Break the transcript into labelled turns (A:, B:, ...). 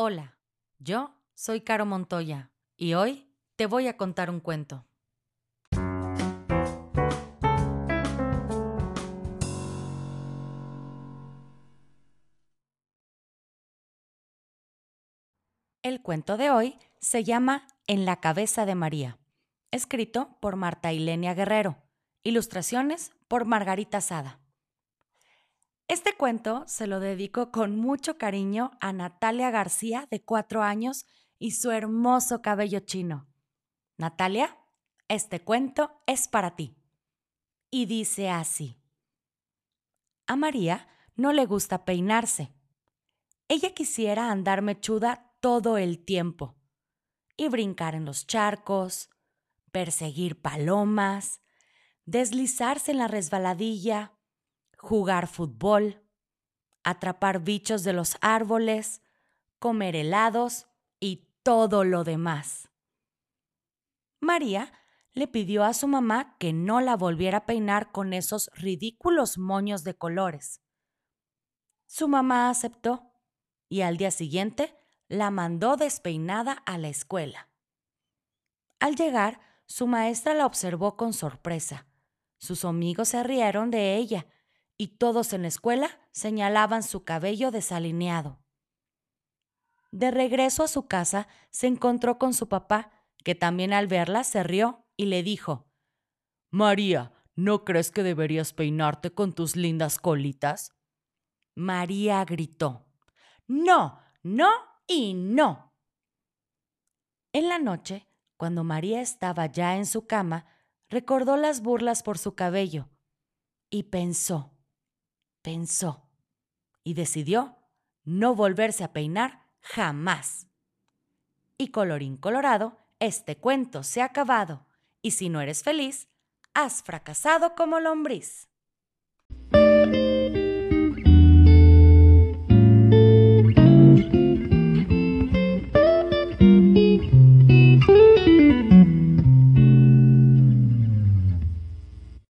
A: Hola, yo soy Caro Montoya y hoy te voy a contar un cuento. El cuento de hoy se llama En la cabeza de María, escrito por Marta Ilenia Guerrero, ilustraciones por Margarita Sada. Este cuento se lo dedico con mucho cariño a Natalia García, de cuatro años, y su hermoso cabello chino. Natalia, este cuento es para ti. Y dice así. A María no le gusta peinarse. Ella quisiera andar mechuda todo el tiempo y brincar en los charcos, perseguir palomas, deslizarse en la resbaladilla, jugar fútbol, atrapar bichos de los árboles, comer helados y todo lo demás. María le pidió a su mamá que no la volviera a peinar con esos ridículos moños de colores. Su mamá aceptó y al día siguiente la mandó despeinada a la escuela. Al llegar, su maestra la observó con sorpresa. Sus amigos se rieron de ella y todos en la escuela señalaban su cabello desalineado. De regreso a su casa, se encontró con su papá, que también al verla se rió y le dijo, María, ¿no crees que deberías peinarte con tus lindas colitas? María gritó, No, no y no. En la noche, cuando María estaba ya en su cama, recordó las burlas por su cabello y pensó, pensó y decidió no volverse a peinar jamás. Y colorín colorado, este cuento se ha acabado, y si no eres feliz, has fracasado como lombriz.